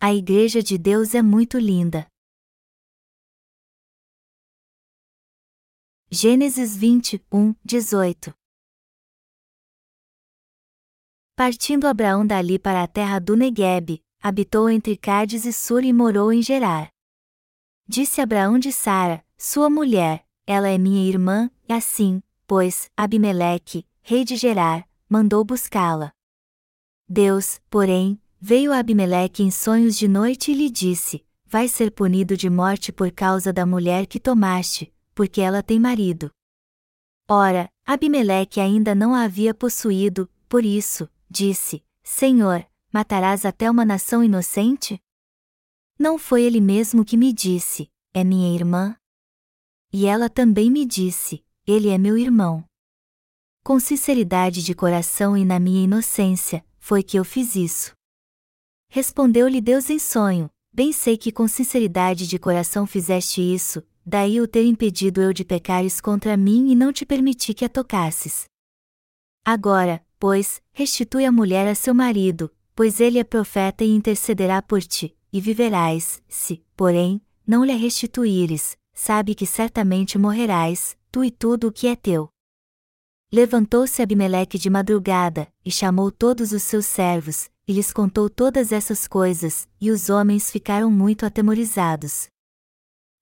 A Igreja de Deus é muito linda. Gênesis 21, 18 Partindo Abraão dali para a terra do Negueb, habitou entre Cádiz e Sur e morou em Gerar. Disse Abraão de Sara, sua mulher, ela é minha irmã, e assim, pois, Abimeleque, rei de Gerar, mandou buscá-la. Deus, porém, veio Abimeleque em sonhos de noite e lhe disse: Vai ser punido de morte por causa da mulher que tomaste, porque ela tem marido. Ora, Abimeleque ainda não a havia possuído, por isso, disse: Senhor, matarás até uma nação inocente? Não foi ele mesmo que me disse: É minha irmã? E ela também me disse: Ele é meu irmão. Com sinceridade de coração e na minha inocência, foi que eu fiz isso. Respondeu-lhe Deus em sonho: Bem sei que com sinceridade de coração fizeste isso, daí o ter impedido eu de pecares contra mim e não te permiti que a tocasses. Agora, pois, restitui a mulher a seu marido, pois ele é profeta e intercederá por ti, e viverás, se, porém, não lhe restituíres, sabe que certamente morrerás, tu e tudo o que é teu. Levantou-se Abimeleque de madrugada, e chamou todos os seus servos, e lhes contou todas essas coisas, e os homens ficaram muito atemorizados.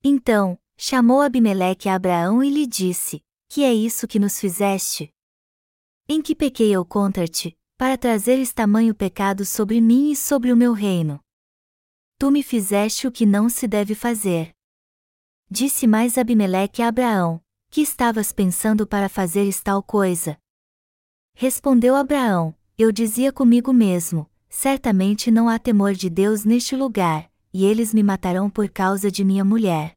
Então, chamou Abimeleque a Abraão e lhe disse: Que é isso que nos fizeste? Em que pequei eu contra ti, para trazeres tamanho pecado sobre mim e sobre o meu reino? Tu me fizeste o que não se deve fazer. Disse mais Abimeleque a Abraão: Que estavas pensando para fazeres tal coisa? Respondeu Abraão: Eu dizia comigo mesmo: Certamente não há temor de Deus neste lugar, e eles me matarão por causa de minha mulher.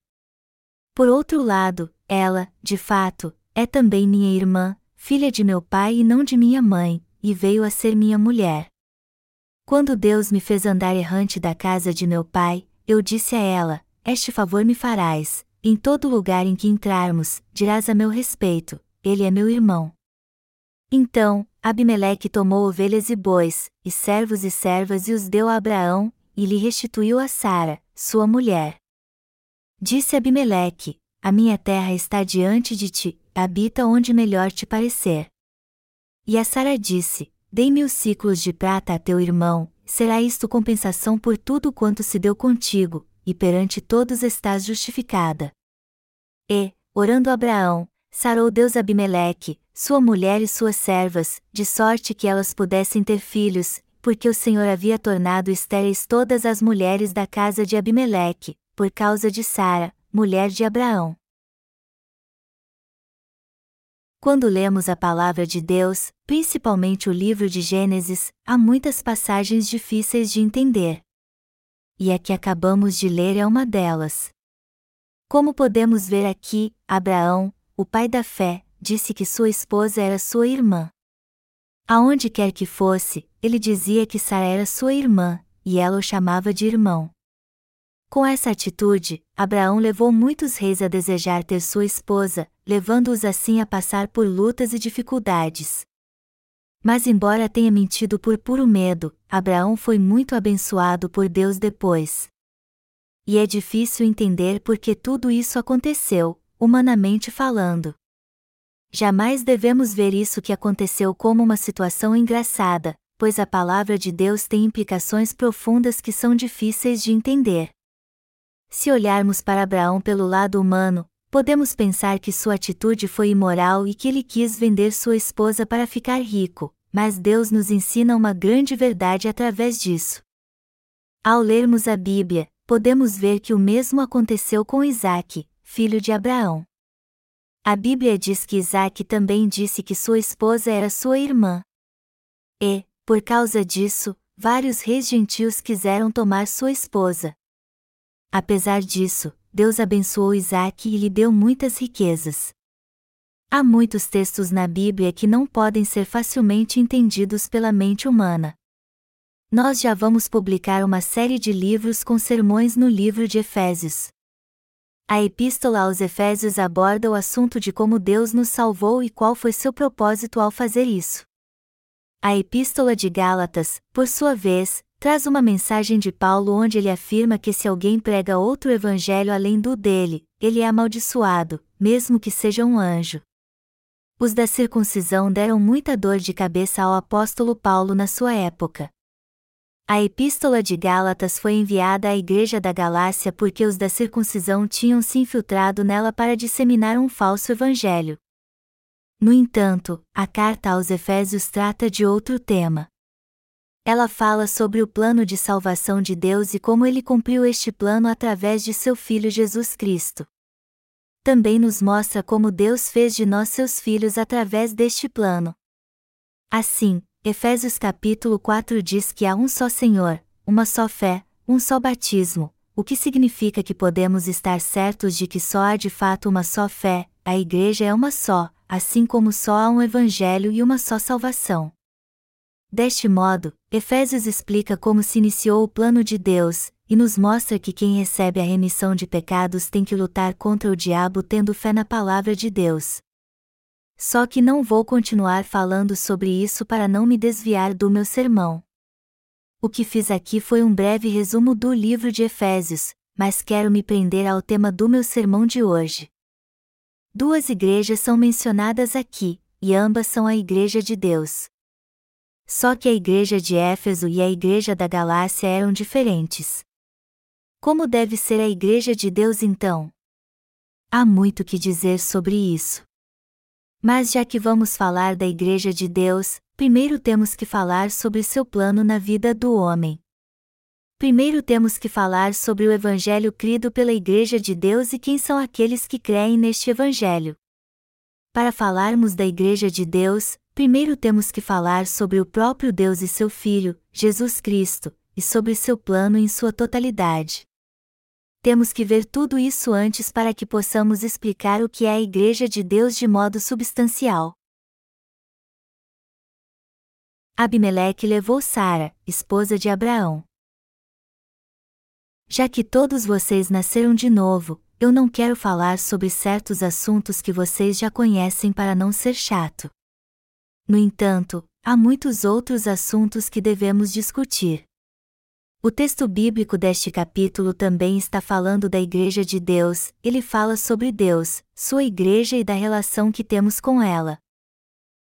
Por outro lado, ela, de fato, é também minha irmã, filha de meu pai e não de minha mãe, e veio a ser minha mulher. Quando Deus me fez andar errante da casa de meu pai, eu disse a ela: Este favor me farás, em todo lugar em que entrarmos, dirás a meu respeito: Ele é meu irmão. Então, Abimeleque tomou ovelhas e bois, e servos e servas e os deu a Abraão, e lhe restituiu a Sara, sua mulher. Disse Abimeleque: A minha terra está diante de ti, habita onde melhor te parecer. E a Sara disse: Dei mil ciclos de prata a teu irmão, será isto compensação por tudo quanto se deu contigo, e perante todos estás justificada. E, orando Abraão, sarou Deus Abimeleque, sua mulher e suas servas, de sorte que elas pudessem ter filhos, porque o Senhor havia tornado estéreis todas as mulheres da casa de Abimeleque, por causa de Sara, mulher de Abraão. Quando lemos a palavra de Deus, principalmente o livro de Gênesis, há muitas passagens difíceis de entender. E a que acabamos de ler é uma delas. Como podemos ver aqui, Abraão, o pai da fé, disse que sua esposa era sua irmã. Aonde quer que fosse, ele dizia que Sara era sua irmã, e ela o chamava de irmão. Com essa atitude, Abraão levou muitos reis a desejar ter sua esposa, levando-os assim a passar por lutas e dificuldades. Mas, embora tenha mentido por puro medo, Abraão foi muito abençoado por Deus depois. E é difícil entender por que tudo isso aconteceu, humanamente falando. Jamais devemos ver isso que aconteceu como uma situação engraçada, pois a palavra de Deus tem implicações profundas que são difíceis de entender. Se olharmos para Abraão pelo lado humano, podemos pensar que sua atitude foi imoral e que ele quis vender sua esposa para ficar rico, mas Deus nos ensina uma grande verdade através disso. Ao lermos a Bíblia, podemos ver que o mesmo aconteceu com Isaac, filho de Abraão. A Bíblia diz que Isaac também disse que sua esposa era sua irmã. E, por causa disso, vários reis gentios quiseram tomar sua esposa. Apesar disso, Deus abençoou Isaac e lhe deu muitas riquezas. Há muitos textos na Bíblia que não podem ser facilmente entendidos pela mente humana. Nós já vamos publicar uma série de livros com sermões no livro de Efésios. A Epístola aos Efésios aborda o assunto de como Deus nos salvou e qual foi seu propósito ao fazer isso. A Epístola de Gálatas, por sua vez, traz uma mensagem de Paulo onde ele afirma que se alguém prega outro evangelho além do dele, ele é amaldiçoado, mesmo que seja um anjo. Os da circuncisão deram muita dor de cabeça ao apóstolo Paulo na sua época. A epístola de Gálatas foi enviada à igreja da Galácia porque os da circuncisão tinham se infiltrado nela para disseminar um falso evangelho. No entanto, a carta aos Efésios trata de outro tema. Ela fala sobre o plano de salvação de Deus e como ele cumpriu este plano através de seu Filho Jesus Cristo. Também nos mostra como Deus fez de nós seus filhos através deste plano. Assim, Efésios capítulo 4 diz que há um só Senhor, uma só fé, um só batismo, o que significa que podemos estar certos de que só há de fato uma só fé, a igreja é uma só, assim como só há um evangelho e uma só salvação. Deste modo, Efésios explica como se iniciou o plano de Deus, e nos mostra que quem recebe a remissão de pecados tem que lutar contra o diabo tendo fé na palavra de Deus. Só que não vou continuar falando sobre isso para não me desviar do meu sermão. O que fiz aqui foi um breve resumo do livro de Efésios, mas quero me prender ao tema do meu sermão de hoje. Duas igrejas são mencionadas aqui, e ambas são a Igreja de Deus. Só que a igreja de Éfeso e a igreja da Galácia eram diferentes. Como deve ser a igreja de Deus então? Há muito que dizer sobre isso. Mas já que vamos falar da Igreja de Deus, primeiro temos que falar sobre seu plano na vida do homem. Primeiro temos que falar sobre o Evangelho crido pela Igreja de Deus e quem são aqueles que creem neste Evangelho. Para falarmos da Igreja de Deus, primeiro temos que falar sobre o próprio Deus e seu Filho, Jesus Cristo, e sobre seu plano em sua totalidade temos que ver tudo isso antes para que possamos explicar o que é a Igreja de Deus de modo substancial. Abimeleque levou Sara, esposa de Abraão. Já que todos vocês nasceram de novo, eu não quero falar sobre certos assuntos que vocês já conhecem para não ser chato. No entanto, há muitos outros assuntos que devemos discutir. O texto bíblico deste capítulo também está falando da Igreja de Deus, ele fala sobre Deus, sua Igreja e da relação que temos com ela.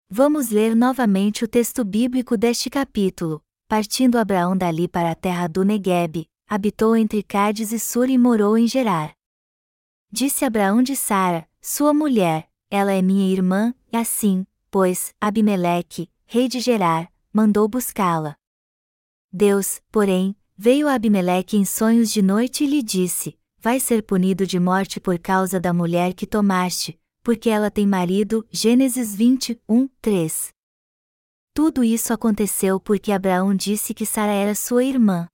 Vamos ler novamente o texto bíblico deste capítulo. Partindo Abraão dali para a terra do Negueb, habitou entre Cádiz e Sur e morou em Gerar. Disse Abraão de Sara, sua mulher, ela é minha irmã, e assim, pois, Abimeleque, rei de Gerar, mandou buscá-la. Deus, porém, Veio Abimeleque em sonhos de noite e lhe disse: Vai ser punido de morte por causa da mulher que tomaste, porque ela tem marido. Gênesis 21, 3. Tudo isso aconteceu porque Abraão disse que Sara era sua irmã.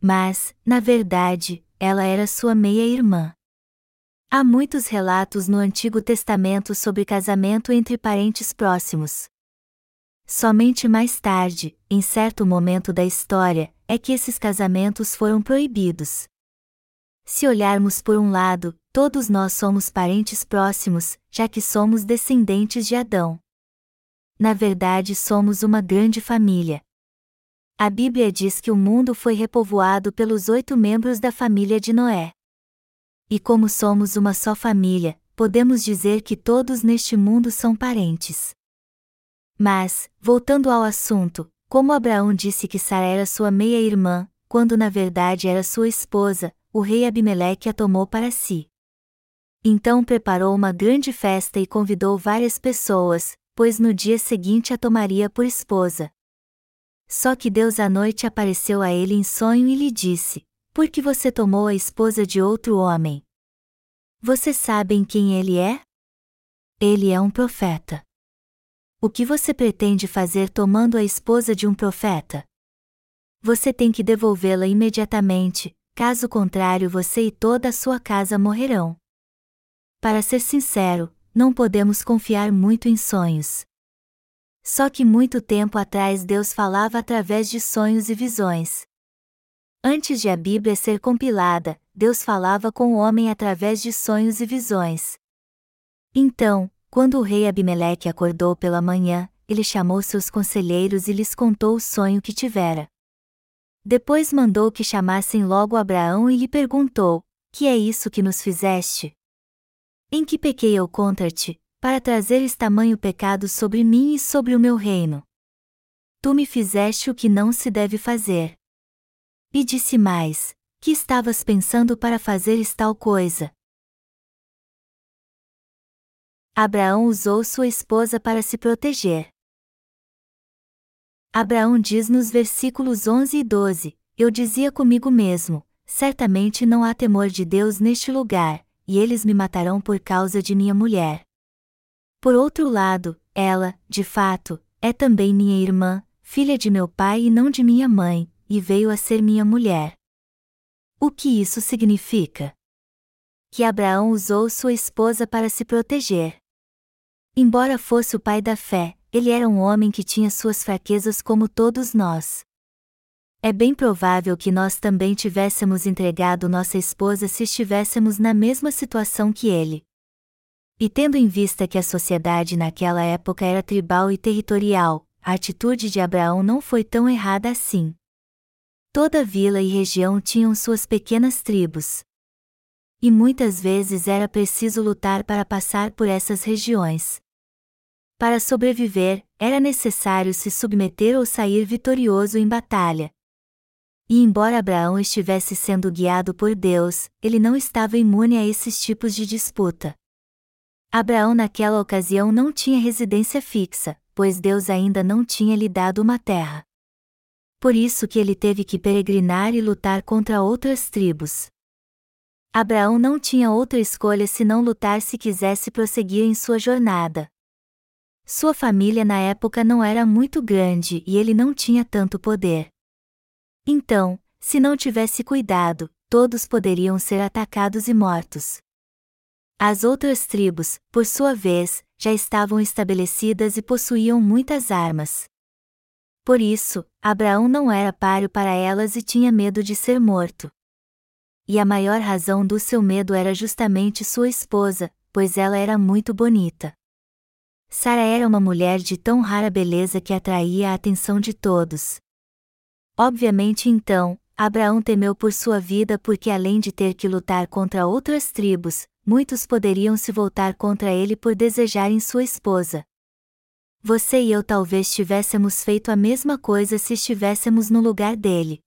Mas, na verdade, ela era sua meia-irmã. Há muitos relatos no Antigo Testamento sobre casamento entre parentes próximos. Somente mais tarde, em certo momento da história, é que esses casamentos foram proibidos. Se olharmos por um lado, todos nós somos parentes próximos, já que somos descendentes de Adão. Na verdade, somos uma grande família. A Bíblia diz que o mundo foi repovoado pelos oito membros da família de Noé. E como somos uma só família, podemos dizer que todos neste mundo são parentes. Mas, voltando ao assunto, como Abraão disse que Sara era sua meia-irmã, quando na verdade era sua esposa, o rei Abimeleque a tomou para si. Então preparou uma grande festa e convidou várias pessoas, pois no dia seguinte a tomaria por esposa. Só que Deus à noite apareceu a ele em sonho e lhe disse: Por que você tomou a esposa de outro homem? Vocês sabem quem ele é? Ele é um profeta. O que você pretende fazer tomando a esposa de um profeta? Você tem que devolvê-la imediatamente, caso contrário você e toda a sua casa morrerão. Para ser sincero, não podemos confiar muito em sonhos. Só que muito tempo atrás Deus falava através de sonhos e visões. Antes de a Bíblia ser compilada, Deus falava com o homem através de sonhos e visões. Então, quando o rei Abimeleque acordou pela manhã, ele chamou seus conselheiros e lhes contou o sonho que tivera. Depois mandou que chamassem logo Abraão e lhe perguntou: Que é isso que nos fizeste? Em que pequei eu contra ti, para trazeres tamanho pecado sobre mim e sobre o meu reino? Tu me fizeste o que não se deve fazer. E disse mais: Que estavas pensando para fazeres tal coisa? Abraão usou sua esposa para se proteger. Abraão diz nos versículos 11 e 12: Eu dizia comigo mesmo: certamente não há temor de Deus neste lugar, e eles me matarão por causa de minha mulher. Por outro lado, ela, de fato, é também minha irmã, filha de meu pai e não de minha mãe, e veio a ser minha mulher. O que isso significa? Que Abraão usou sua esposa para se proteger. Embora fosse o pai da fé, ele era um homem que tinha suas fraquezas como todos nós. É bem provável que nós também tivéssemos entregado nossa esposa se estivéssemos na mesma situação que ele. E tendo em vista que a sociedade naquela época era tribal e territorial, a atitude de Abraão não foi tão errada assim. Toda vila e região tinham suas pequenas tribos. E muitas vezes era preciso lutar para passar por essas regiões. Para sobreviver, era necessário se submeter ou sair vitorioso em batalha. E embora Abraão estivesse sendo guiado por Deus, ele não estava imune a esses tipos de disputa. Abraão naquela ocasião não tinha residência fixa, pois Deus ainda não tinha lhe dado uma terra. Por isso que ele teve que peregrinar e lutar contra outras tribos. Abraão não tinha outra escolha senão lutar se quisesse prosseguir em sua jornada. Sua família na época não era muito grande e ele não tinha tanto poder. Então, se não tivesse cuidado, todos poderiam ser atacados e mortos. As outras tribos, por sua vez, já estavam estabelecidas e possuíam muitas armas. Por isso, Abraão não era páreo para elas e tinha medo de ser morto. E a maior razão do seu medo era justamente sua esposa, pois ela era muito bonita. Sara era uma mulher de tão rara beleza que atraía a atenção de todos. Obviamente então, Abraão temeu por sua vida porque além de ter que lutar contra outras tribos, muitos poderiam se voltar contra ele por desejarem sua esposa. Você e eu talvez tivéssemos feito a mesma coisa se estivéssemos no lugar dele.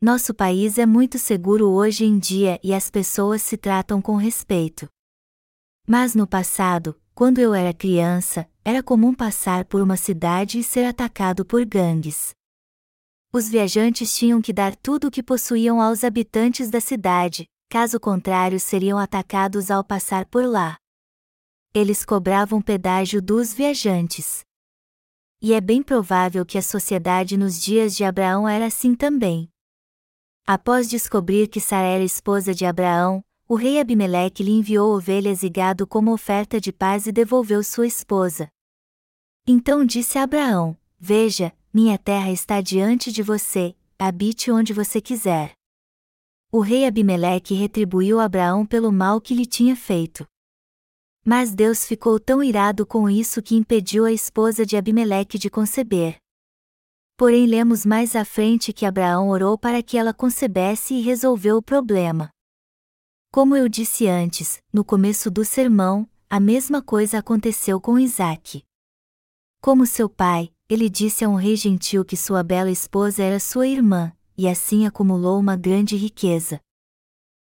Nosso país é muito seguro hoje em dia e as pessoas se tratam com respeito. Mas no passado, quando eu era criança, era comum passar por uma cidade e ser atacado por gangues. Os viajantes tinham que dar tudo o que possuíam aos habitantes da cidade, caso contrário seriam atacados ao passar por lá. Eles cobravam pedágio dos viajantes. E é bem provável que a sociedade nos dias de Abraão era assim também. Após descobrir que Sara era esposa de Abraão, o rei Abimeleque lhe enviou ovelhas e gado como oferta de paz e devolveu sua esposa. Então disse a Abraão: Veja, minha terra está diante de você, habite onde você quiser. O rei Abimeleque retribuiu Abraão pelo mal que lhe tinha feito. Mas Deus ficou tão irado com isso que impediu a esposa de Abimeleque de conceber. Porém, lemos mais à frente que Abraão orou para que ela concebesse e resolveu o problema. Como eu disse antes, no começo do sermão, a mesma coisa aconteceu com Isaac. Como seu pai, ele disse a um rei gentil que sua bela esposa era sua irmã, e assim acumulou uma grande riqueza.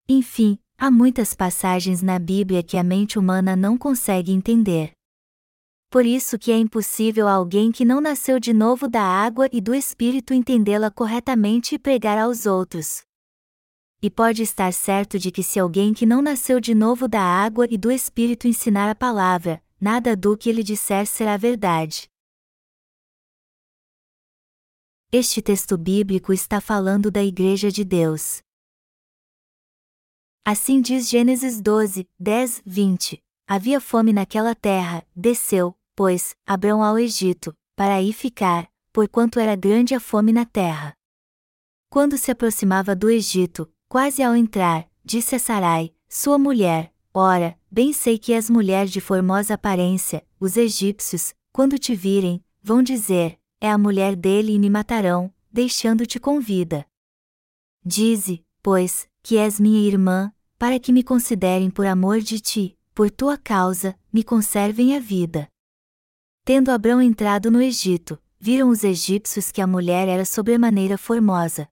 Enfim, há muitas passagens na Bíblia que a mente humana não consegue entender. Por isso que é impossível a alguém que não nasceu de novo da água e do Espírito entendê-la corretamente e pregar aos outros e pode estar certo de que se alguém que não nasceu de novo da água e do Espírito ensinar a palavra, nada do que ele disser será verdade. Este texto bíblico está falando da Igreja de Deus. Assim diz Gênesis 12, 10, 20. Havia fome naquela terra, desceu, pois, Abrão ao Egito, para aí ficar, porquanto era grande a fome na terra. Quando se aproximava do Egito, Quase ao entrar, disse a Sarai, sua mulher: Ora, bem sei que és mulher de formosa aparência, os egípcios, quando te virem, vão dizer: É a mulher dele e me matarão, deixando-te com vida. Dize, pois, que és minha irmã, para que me considerem por amor de ti, por tua causa, me conservem a vida. Tendo Abrão entrado no Egito, viram os egípcios que a mulher era sobremaneira formosa.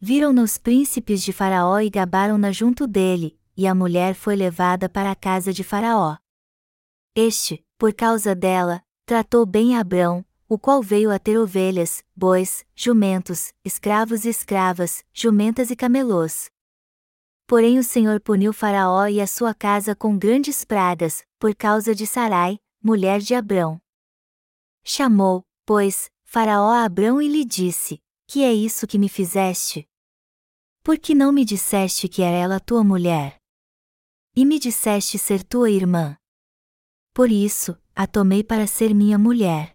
Viram-na os príncipes de Faraó e gabaram-na junto dele, e a mulher foi levada para a casa de Faraó. Este, por causa dela, tratou bem Abrão, o qual veio a ter ovelhas, bois, jumentos, escravos e escravas, jumentas e camelôs. Porém o Senhor puniu Faraó e a sua casa com grandes pragas, por causa de Sarai, mulher de Abrão. Chamou, pois, Faraó a Abrão e lhe disse: Que é isso que me fizeste? Por que não me disseste que era ela tua mulher? E me disseste ser tua irmã? Por isso, a tomei para ser minha mulher.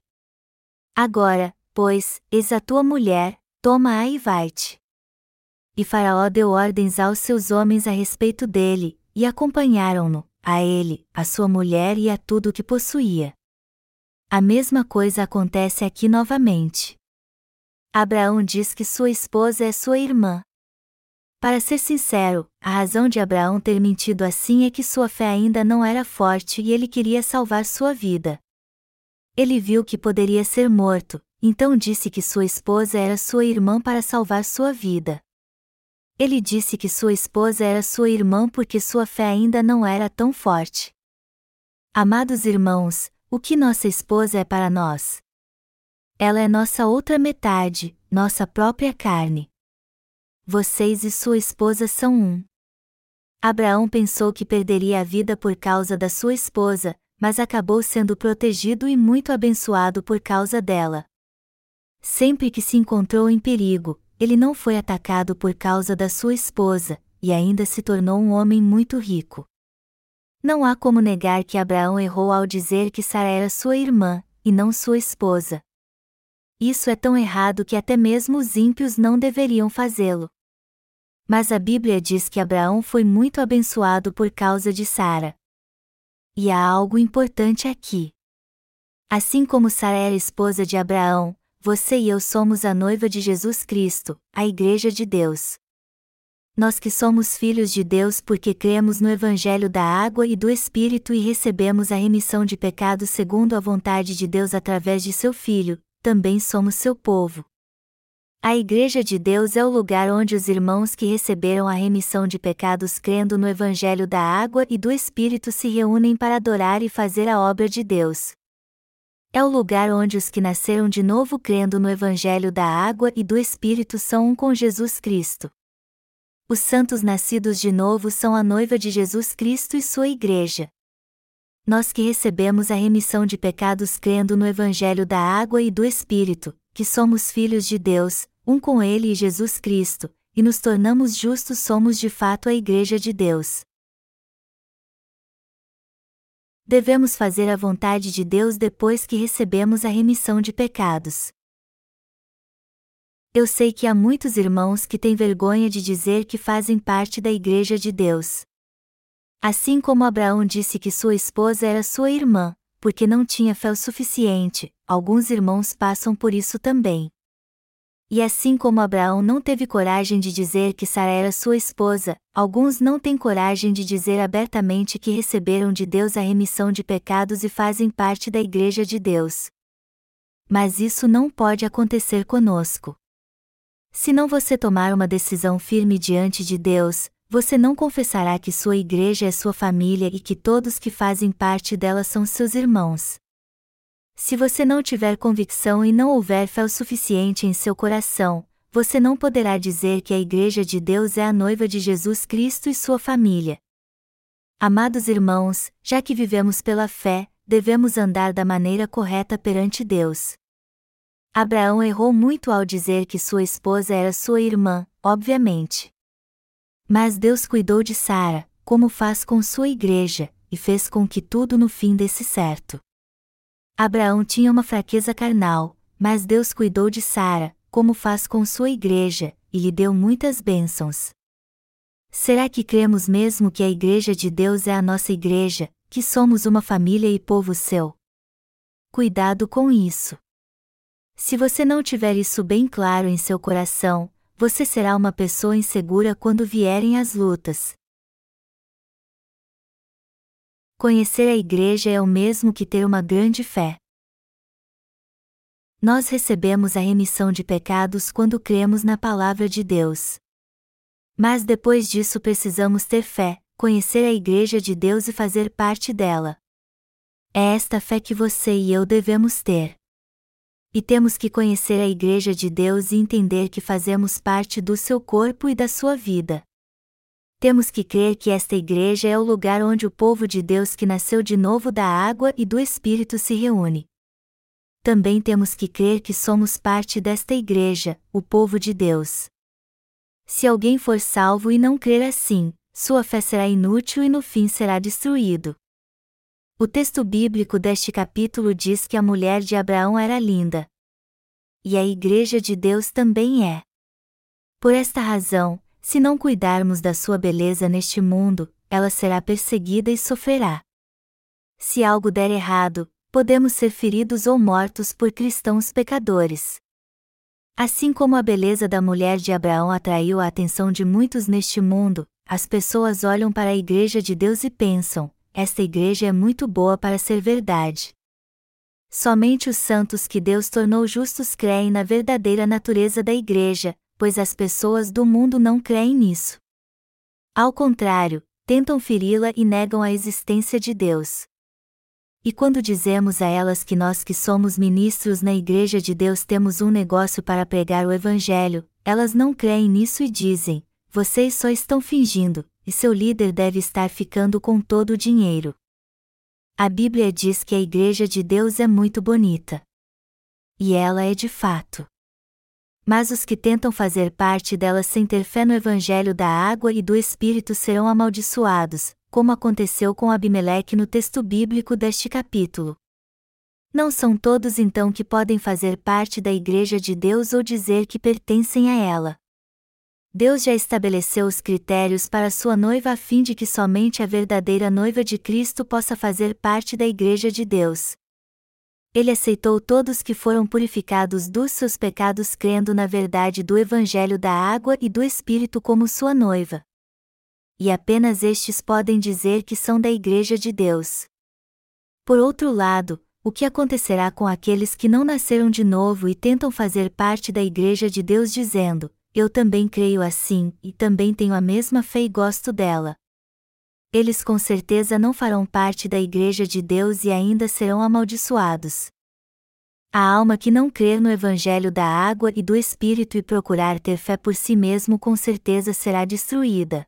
Agora, pois, eis a tua mulher, toma-a e vai-te. E Faraó deu ordens aos seus homens a respeito dele, e acompanharam-no, a ele, a sua mulher e a tudo o que possuía. A mesma coisa acontece aqui novamente. Abraão diz que sua esposa é sua irmã. Para ser sincero, a razão de Abraão ter mentido assim é que sua fé ainda não era forte e ele queria salvar sua vida. Ele viu que poderia ser morto, então disse que sua esposa era sua irmã para salvar sua vida. Ele disse que sua esposa era sua irmã porque sua fé ainda não era tão forte. Amados irmãos, o que nossa esposa é para nós? Ela é nossa outra metade, nossa própria carne vocês e sua esposa são um. Abraão pensou que perderia a vida por causa da sua esposa, mas acabou sendo protegido e muito abençoado por causa dela. Sempre que se encontrou em perigo, ele não foi atacado por causa da sua esposa, e ainda se tornou um homem muito rico. Não há como negar que Abraão errou ao dizer que Sara era sua irmã, e não sua esposa. Isso é tão errado que até mesmo os ímpios não deveriam fazê-lo. Mas a Bíblia diz que Abraão foi muito abençoado por causa de Sara. E há algo importante aqui. Assim como Sara era esposa de Abraão, você e eu somos a noiva de Jesus Cristo, a Igreja de Deus. Nós que somos filhos de Deus porque cremos no Evangelho da Água e do Espírito e recebemos a remissão de pecados segundo a vontade de Deus através de seu Filho, também somos seu povo. A Igreja de Deus é o lugar onde os irmãos que receberam a remissão de pecados crendo no Evangelho da Água e do Espírito se reúnem para adorar e fazer a obra de Deus. É o lugar onde os que nasceram de novo crendo no Evangelho da Água e do Espírito são um com Jesus Cristo. Os santos nascidos de novo são a noiva de Jesus Cristo e sua Igreja. Nós que recebemos a remissão de pecados crendo no Evangelho da Água e do Espírito, que somos filhos de Deus, um com Ele e Jesus Cristo, e nos tornamos justos somos de fato a Igreja de Deus. Devemos fazer a vontade de Deus depois que recebemos a remissão de pecados. Eu sei que há muitos irmãos que têm vergonha de dizer que fazem parte da Igreja de Deus. Assim como Abraão disse que sua esposa era sua irmã, porque não tinha fé o suficiente, alguns irmãos passam por isso também. E assim como Abraão não teve coragem de dizer que Sara era sua esposa, alguns não têm coragem de dizer abertamente que receberam de Deus a remissão de pecados e fazem parte da Igreja de Deus. Mas isso não pode acontecer conosco. Se não você tomar uma decisão firme diante de Deus, você não confessará que sua igreja é sua família e que todos que fazem parte dela são seus irmãos. Se você não tiver convicção e não houver fé o suficiente em seu coração, você não poderá dizer que a Igreja de Deus é a noiva de Jesus Cristo e sua família. Amados irmãos, já que vivemos pela fé, devemos andar da maneira correta perante Deus. Abraão errou muito ao dizer que sua esposa era sua irmã, obviamente. Mas Deus cuidou de Sara, como faz com sua igreja, e fez com que tudo no fim desse certo. Abraão tinha uma fraqueza carnal, mas Deus cuidou de Sara, como faz com sua igreja, e lhe deu muitas bênçãos. Será que cremos mesmo que a igreja de Deus é a nossa igreja, que somos uma família e povo seu? Cuidado com isso. Se você não tiver isso bem claro em seu coração, você será uma pessoa insegura quando vierem as lutas. Conhecer a igreja é o mesmo que ter uma grande fé. Nós recebemos a remissão de pecados quando cremos na palavra de Deus. Mas depois disso precisamos ter fé, conhecer a igreja de Deus e fazer parte dela. É esta fé que você e eu devemos ter. E temos que conhecer a Igreja de Deus e entender que fazemos parte do seu corpo e da sua vida. Temos que crer que esta igreja é o lugar onde o povo de Deus que nasceu de novo da água e do Espírito se reúne. Também temos que crer que somos parte desta igreja, o povo de Deus. Se alguém for salvo e não crer assim, sua fé será inútil e no fim será destruído. O texto bíblico deste capítulo diz que a mulher de Abraão era linda. E a Igreja de Deus também é. Por esta razão, se não cuidarmos da sua beleza neste mundo, ela será perseguida e sofrerá. Se algo der errado, podemos ser feridos ou mortos por cristãos pecadores. Assim como a beleza da mulher de Abraão atraiu a atenção de muitos neste mundo, as pessoas olham para a Igreja de Deus e pensam: esta igreja é muito boa para ser verdade. Somente os santos que Deus tornou justos creem na verdadeira natureza da igreja, pois as pessoas do mundo não creem nisso. Ao contrário, tentam feri-la e negam a existência de Deus. E quando dizemos a elas que nós que somos ministros na Igreja de Deus temos um negócio para pregar o Evangelho, elas não creem nisso e dizem: vocês só estão fingindo, e seu líder deve estar ficando com todo o dinheiro. A Bíblia diz que a Igreja de Deus é muito bonita. E ela é de fato. Mas os que tentam fazer parte dela sem ter fé no Evangelho da água e do Espírito serão amaldiçoados, como aconteceu com Abimeleque no texto bíblico deste capítulo. Não são todos então que podem fazer parte da Igreja de Deus ou dizer que pertencem a ela. Deus já estabeleceu os critérios para sua noiva a fim de que somente a verdadeira noiva de Cristo possa fazer parte da Igreja de Deus. Ele aceitou todos que foram purificados dos seus pecados crendo na verdade do Evangelho da água e do Espírito como sua noiva. E apenas estes podem dizer que são da Igreja de Deus. Por outro lado, o que acontecerá com aqueles que não nasceram de novo e tentam fazer parte da Igreja de Deus dizendo: eu também creio assim, e também tenho a mesma fé e gosto dela. Eles com certeza não farão parte da Igreja de Deus e ainda serão amaldiçoados. A alma que não crer no Evangelho da água e do Espírito e procurar ter fé por si mesmo com certeza será destruída.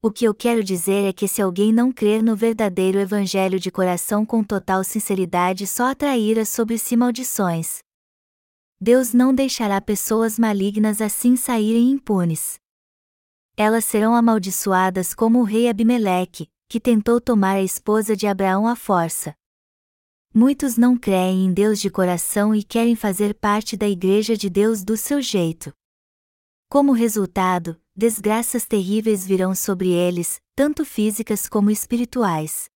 O que eu quero dizer é que se alguém não crer no verdadeiro Evangelho de coração com total sinceridade só atrairá sobre si maldições. Deus não deixará pessoas malignas assim saírem impunes. Elas serão amaldiçoadas como o rei Abimeleque, que tentou tomar a esposa de Abraão à força. Muitos não creem em Deus de coração e querem fazer parte da Igreja de Deus do seu jeito. Como resultado, desgraças terríveis virão sobre eles, tanto físicas como espirituais.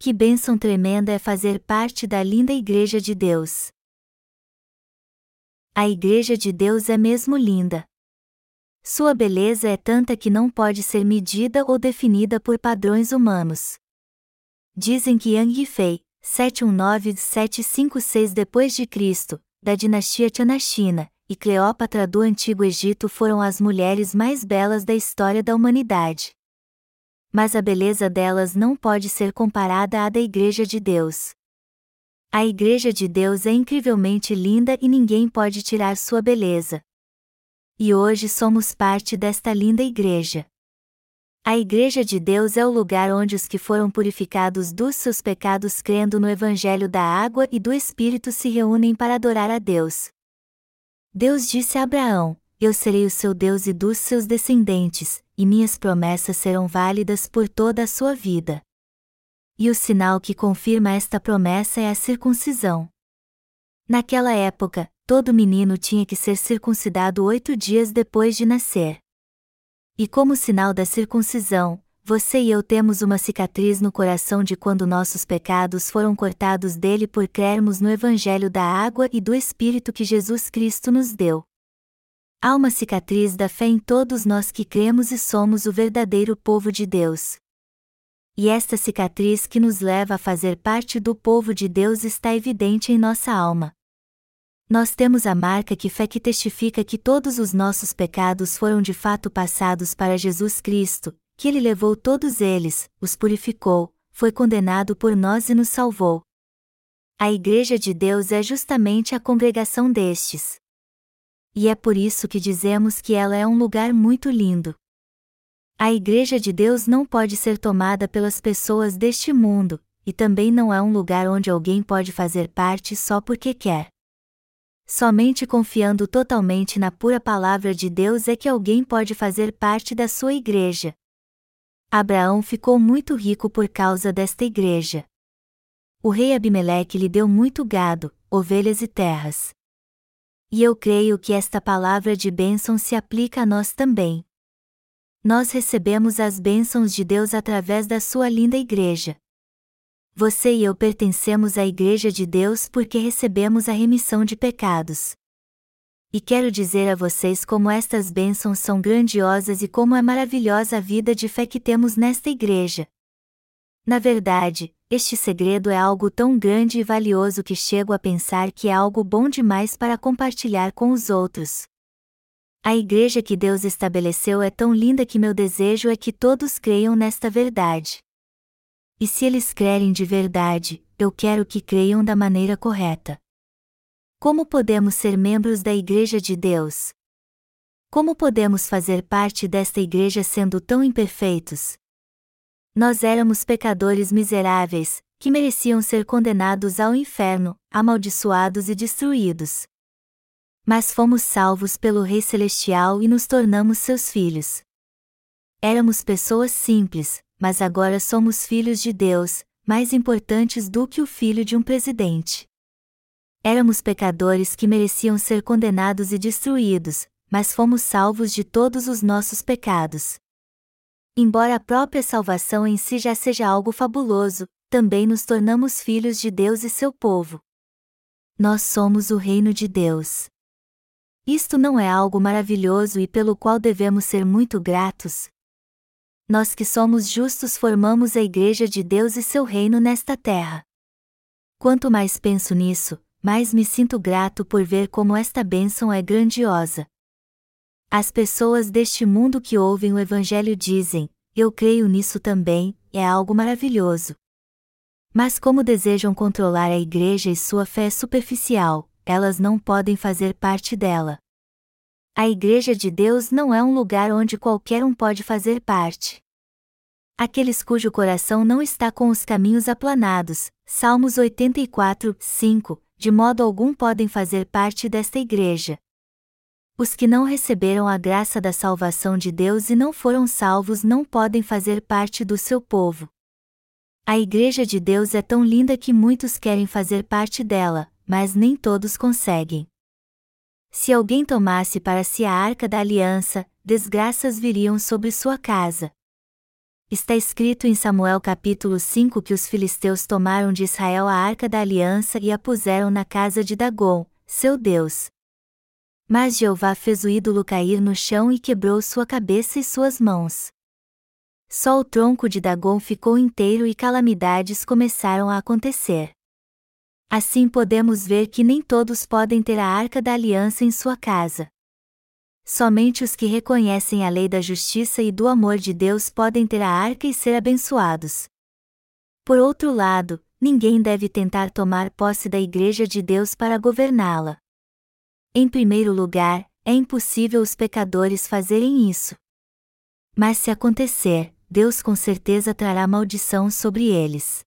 Que bênção tremenda é fazer parte da linda Igreja de Deus. A Igreja de Deus é mesmo linda. Sua beleza é tanta que não pode ser medida ou definida por padrões humanos. Dizem que Yang Yifei, 719-756 d.C., da dinastia Tianashina, e Cleópatra do Antigo Egito foram as mulheres mais belas da história da humanidade mas a beleza delas não pode ser comparada à da Igreja de Deus. A Igreja de Deus é incrivelmente linda e ninguém pode tirar sua beleza. E hoje somos parte desta linda Igreja. A Igreja de Deus é o lugar onde os que foram purificados dos seus pecados crendo no Evangelho da água e do Espírito se reúnem para adorar a Deus. Deus disse a Abraão: Eu serei o seu Deus e dos seus descendentes, e minhas promessas serão válidas por toda a sua vida. E o sinal que confirma esta promessa é a circuncisão. Naquela época, todo menino tinha que ser circuncidado oito dias depois de nascer. E como sinal da circuncisão, você e eu temos uma cicatriz no coração de quando nossos pecados foram cortados dele por crermos no Evangelho da água e do Espírito que Jesus Cristo nos deu. Há uma cicatriz da fé em todos nós que cremos e somos o verdadeiro povo de Deus. E esta cicatriz que nos leva a fazer parte do povo de Deus está evidente em nossa alma. Nós temos a marca que fé que testifica que todos os nossos pecados foram de fato passados para Jesus Cristo, que ele levou todos eles, os purificou, foi condenado por nós e nos salvou. A Igreja de Deus é justamente a congregação destes. E é por isso que dizemos que ela é um lugar muito lindo. A Igreja de Deus não pode ser tomada pelas pessoas deste mundo, e também não é um lugar onde alguém pode fazer parte só porque quer. Somente confiando totalmente na pura palavra de Deus é que alguém pode fazer parte da sua igreja. Abraão ficou muito rico por causa desta igreja. O rei Abimeleque lhe deu muito gado, ovelhas e terras. E eu creio que esta palavra de bênção se aplica a nós também. Nós recebemos as bênçãos de Deus através da sua linda igreja. Você e eu pertencemos à Igreja de Deus porque recebemos a remissão de pecados. E quero dizer a vocês como estas bênçãos são grandiosas e como é maravilhosa a vida de fé que temos nesta igreja. Na verdade, este segredo é algo tão grande e valioso que chego a pensar que é algo bom demais para compartilhar com os outros. A igreja que Deus estabeleceu é tão linda que meu desejo é que todos creiam nesta verdade. E se eles crerem de verdade, eu quero que creiam da maneira correta. Como podemos ser membros da Igreja de Deus? Como podemos fazer parte desta igreja sendo tão imperfeitos? Nós éramos pecadores miseráveis, que mereciam ser condenados ao inferno, amaldiçoados e destruídos. Mas fomos salvos pelo Rei Celestial e nos tornamos seus filhos. Éramos pessoas simples, mas agora somos filhos de Deus, mais importantes do que o filho de um presidente. Éramos pecadores que mereciam ser condenados e destruídos, mas fomos salvos de todos os nossos pecados. Embora a própria salvação em si já seja algo fabuloso, também nos tornamos filhos de Deus e seu povo. Nós somos o reino de Deus. Isto não é algo maravilhoso e pelo qual devemos ser muito gratos? Nós que somos justos formamos a Igreja de Deus e seu reino nesta terra. Quanto mais penso nisso, mais me sinto grato por ver como esta bênção é grandiosa. As pessoas deste mundo que ouvem o Evangelho dizem: Eu creio nisso também, é algo maravilhoso. Mas como desejam controlar a igreja e sua fé superficial, elas não podem fazer parte dela. A Igreja de Deus não é um lugar onde qualquer um pode fazer parte. Aqueles cujo coração não está com os caminhos aplanados, Salmos 84, 5, de modo algum podem fazer parte desta igreja. Os que não receberam a graça da salvação de Deus e não foram salvos não podem fazer parte do seu povo. A igreja de Deus é tão linda que muitos querem fazer parte dela, mas nem todos conseguem. Se alguém tomasse para si a arca da aliança, desgraças viriam sobre sua casa. Está escrito em Samuel capítulo 5 que os filisteus tomaram de Israel a arca da aliança e a puseram na casa de Dagom, seu Deus. Mas Jeová fez o ídolo cair no chão e quebrou sua cabeça e suas mãos. Só o tronco de Dagom ficou inteiro e calamidades começaram a acontecer. Assim podemos ver que nem todos podem ter a arca da aliança em sua casa. Somente os que reconhecem a lei da justiça e do amor de Deus podem ter a arca e ser abençoados. Por outro lado, ninguém deve tentar tomar posse da Igreja de Deus para governá-la. Em primeiro lugar, é impossível os pecadores fazerem isso. Mas se acontecer, Deus com certeza trará maldição sobre eles.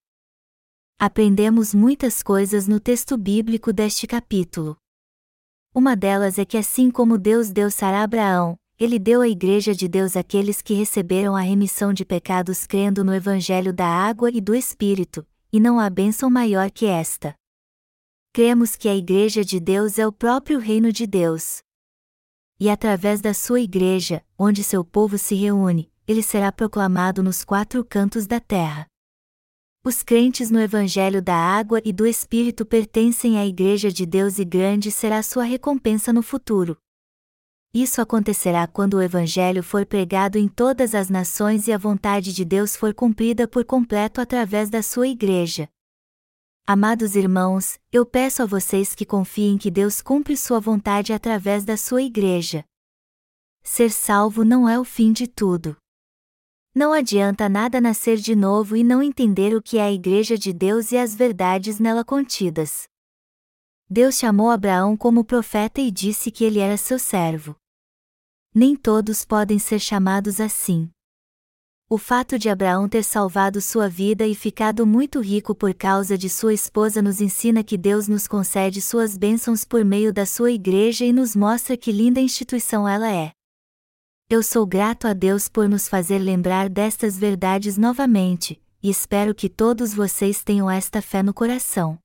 Aprendemos muitas coisas no texto bíblico deste capítulo. Uma delas é que assim como Deus deu Sara a Abraão, ele deu à Igreja de Deus aqueles que receberam a remissão de pecados crendo no Evangelho da água e do Espírito, e não há bênção maior que esta. Cremos que a Igreja de Deus é o próprio reino de Deus. E através da sua Igreja, onde seu povo se reúne, ele será proclamado nos quatro cantos da terra. Os crentes no Evangelho da Água e do Espírito pertencem à Igreja de Deus e grande será sua recompensa no futuro. Isso acontecerá quando o Evangelho for pregado em todas as nações e a vontade de Deus for cumprida por completo através da sua Igreja. Amados irmãos, eu peço a vocês que confiem que Deus cumpre sua vontade através da sua Igreja. Ser salvo não é o fim de tudo. Não adianta nada nascer de novo e não entender o que é a Igreja de Deus e as verdades nela contidas. Deus chamou Abraão como profeta e disse que ele era seu servo. Nem todos podem ser chamados assim. O fato de Abraão ter salvado sua vida e ficado muito rico por causa de sua esposa nos ensina que Deus nos concede suas bênçãos por meio da sua igreja e nos mostra que linda instituição ela é. Eu sou grato a Deus por nos fazer lembrar destas verdades novamente, e espero que todos vocês tenham esta fé no coração.